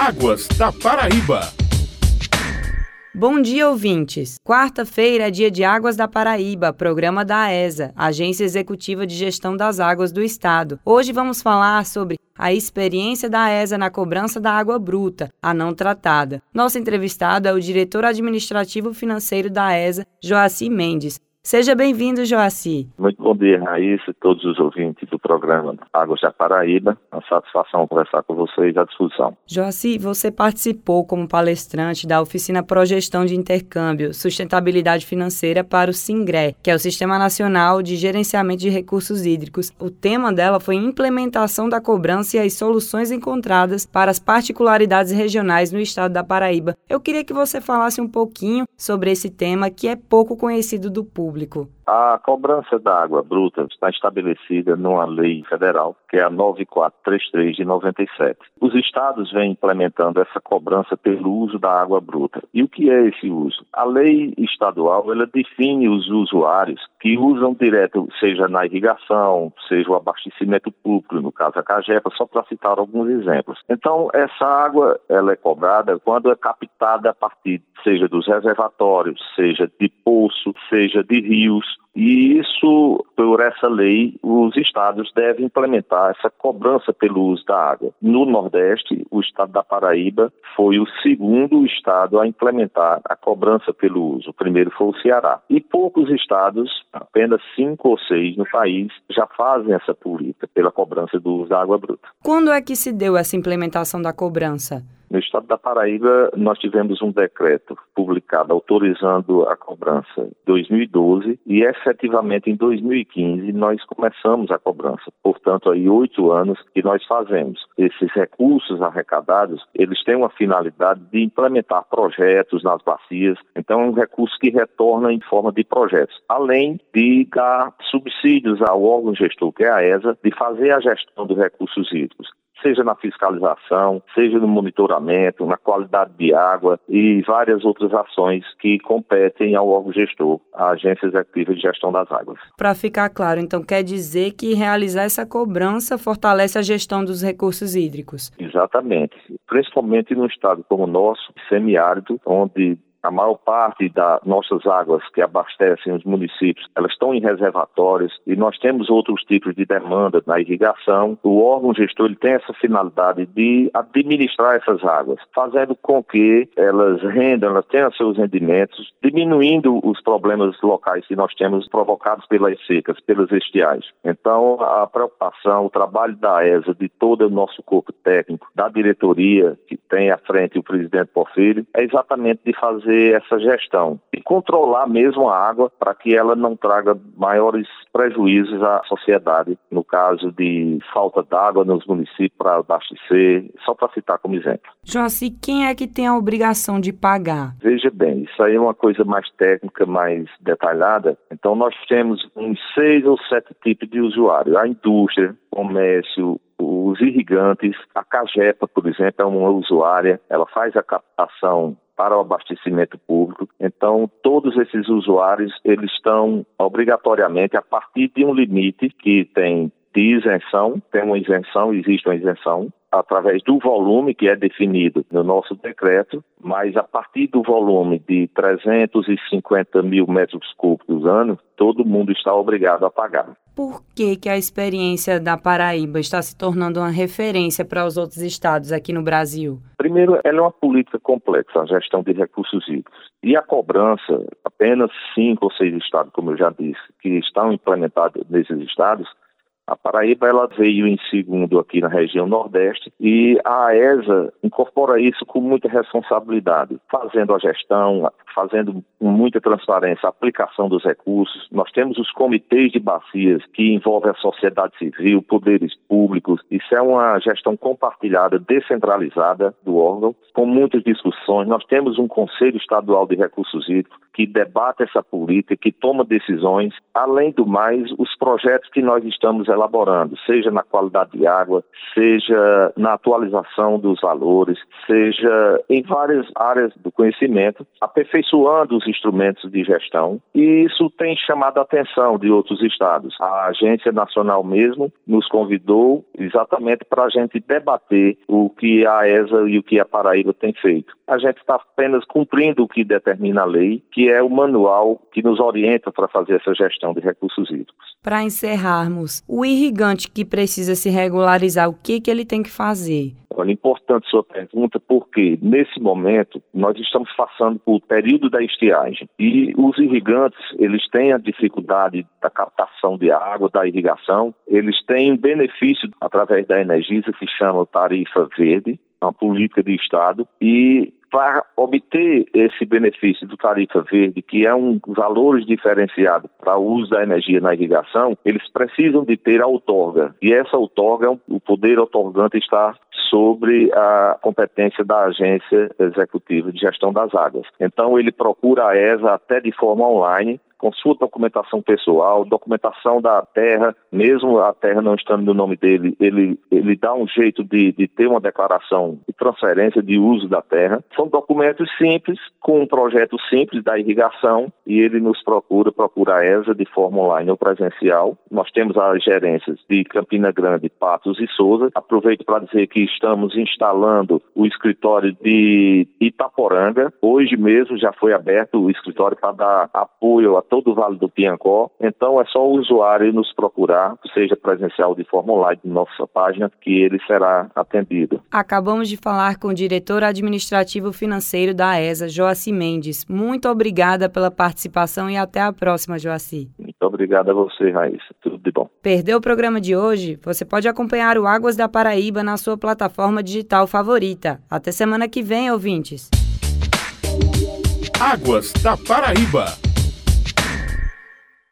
Águas da Paraíba. Bom dia, ouvintes. Quarta-feira é dia de Águas da Paraíba, programa da AESA, Agência Executiva de Gestão das Águas do Estado. Hoje vamos falar sobre a experiência da AESA na cobrança da água bruta, a não tratada. Nosso entrevistado é o diretor administrativo financeiro da AESA, Joaci Mendes. Seja bem-vindo, Joaci. Muito bom dia, Raíssa e todos os ouvintes do programa Águas da Paraíba. Uma satisfação conversar com vocês à discussão. Joaci, você participou como palestrante da oficina Progestão de Intercâmbio, Sustentabilidade Financeira para o SINGRE, que é o Sistema Nacional de Gerenciamento de Recursos Hídricos. O tema dela foi implementação da cobrança e as soluções encontradas para as particularidades regionais no estado da Paraíba. Eu queria que você falasse um pouquinho sobre esse tema que é pouco conhecido do público público. A cobrança da água bruta está estabelecida numa lei federal, que é a 9433 de 97. Os estados vêm implementando essa cobrança pelo uso da água bruta. E o que é esse uso? A lei estadual, ela define os usuários que usam direto, seja na irrigação, seja o abastecimento público, no caso a Cagepa, só para citar alguns exemplos. Então, essa água, ela é cobrada quando é captada a partir, seja dos reservatórios, seja de poço, seja de rios, e isso, por essa lei, os estados devem implementar essa cobrança pelo uso da água. No Nordeste, o estado da Paraíba foi o segundo estado a implementar a cobrança pelo uso. O primeiro foi o Ceará. E poucos estados, apenas cinco ou seis no país, já fazem essa política pela cobrança do uso da água bruta. Quando é que se deu essa implementação da cobrança? No estado da Paraíba, nós tivemos um decreto publicado autorizando a cobrança em 2012 e efetivamente em 2015 nós começamos a cobrança. Portanto, aí oito anos que nós fazemos. Esses recursos arrecadados, eles têm uma finalidade de implementar projetos nas bacias. Então, é um recurso que retorna em forma de projetos, além de dar subsídios ao órgão gestor, que é a ESA, de fazer a gestão dos recursos hídricos seja na fiscalização, seja no monitoramento, na qualidade de água e várias outras ações que competem ao órgão gestor, a Agência Executiva de Gestão das Águas. Para ficar claro, então quer dizer que realizar essa cobrança fortalece a gestão dos recursos hídricos? Exatamente, principalmente no estado como o nosso, semiárido, onde a maior parte das nossas águas que abastecem os municípios, elas estão em reservatórios e nós temos outros tipos de demanda na irrigação. O órgão gestor ele tem essa finalidade de administrar essas águas, fazendo com que elas rendam, elas tenham seus rendimentos, diminuindo os problemas locais que nós temos provocados pelas secas, pelas estiais. Então, a preocupação, o trabalho da ESA, de todo o nosso corpo técnico, da diretoria que tem à frente o presidente Porfírio, é exatamente de fazer fazer essa gestão e controlar mesmo a água para que ela não traga maiores prejuízos à sociedade, no caso de falta d'água nos municípios para abastecer, só para citar como exemplo. Joaci, quem é que tem a obrigação de pagar? Veja bem, isso aí é uma coisa mais técnica, mais detalhada. Então nós temos uns seis ou sete tipos de usuário. A indústria, comércio, os irrigantes, a Cagepa, por exemplo, é uma usuária, ela faz a captação para o abastecimento público. Então, todos esses usuários, eles estão obrigatoriamente a partir de um limite que tem de isenção, tem uma isenção, existe uma isenção, através do volume que é definido no nosso decreto, mas a partir do volume de 350 mil metros cúbicos ano, todo mundo está obrigado a pagar. Por que, que a experiência da Paraíba está se tornando uma referência para os outros estados aqui no Brasil? Primeiro, ela é uma política complexa, a gestão de recursos hídricos. E a cobrança, apenas cinco ou seis estados, como eu já disse, que estão implementados nesses estados, a Paraíba ela veio em segundo aqui na região Nordeste e a AESA incorpora isso com muita responsabilidade, fazendo a gestão, fazendo com muita transparência a aplicação dos recursos. Nós temos os comitês de bacias que envolvem a sociedade civil, poderes públicos. Isso é uma gestão compartilhada, descentralizada do órgão, com muitas discussões. Nós temos um Conselho Estadual de Recursos Hídricos que debate essa política, que toma decisões. Além do mais, os projetos que nós estamos elaborando, seja na qualidade de água, seja na atualização dos valores, seja em várias áreas do conhecimento, aperfeiçoando os instrumentos de gestão, e isso tem chamado a atenção de outros estados. A Agência Nacional mesmo nos convidou exatamente para a gente debater o que a ESA e o que a Paraíba tem feito. A gente está apenas cumprindo o que determina a lei, que é o manual que nos orienta para fazer essa gestão de recursos hídricos. Para encerrarmos, o irrigante que precisa se regularizar, o que, que ele tem que fazer? Olha, importante sua pergunta, porque nesse momento nós estamos passando por período da estiagem e os irrigantes, eles têm a dificuldade da captação de água, da irrigação, eles têm benefício através da Energisa que chama tarifa verde, uma política de Estado, e para obter esse benefício do tarifa verde, que é um valores diferenciado para o uso da energia na irrigação, eles precisam de ter a outorga. E essa outorga, o poder outorgante está sobre a competência da Agência Executiva de Gestão das Águas. Então ele procura a ESA até de forma online com sua documentação pessoal, documentação da terra, mesmo a terra não estando no nome dele, ele, ele dá um jeito de, de ter uma declaração de transferência de uso da terra. São documentos simples, com um projeto simples da irrigação, e ele nos procura, procura a ESA de forma online ou presencial. Nós temos as gerências de Campina Grande, Patos e Souza. Aproveito para dizer que estamos instalando o escritório de Itaporanga. Hoje mesmo já foi aberto o escritório para dar apoio a todo o Vale do Piancó. Então é só o usuário nos procurar, seja presencial de forma online na nossa página, que ele será atendido. Acabamos de falar com o diretor administrativo financeiro da ESA, Joaci Mendes. Muito obrigada pela participação e até a próxima, Joaci. Muito obrigado a você, Raíssa. Tudo de bom. Perdeu o programa de hoje? Você pode acompanhar o Águas da Paraíba na sua plataforma digital favorita. Até semana que vem, ouvintes. Águas da Paraíba.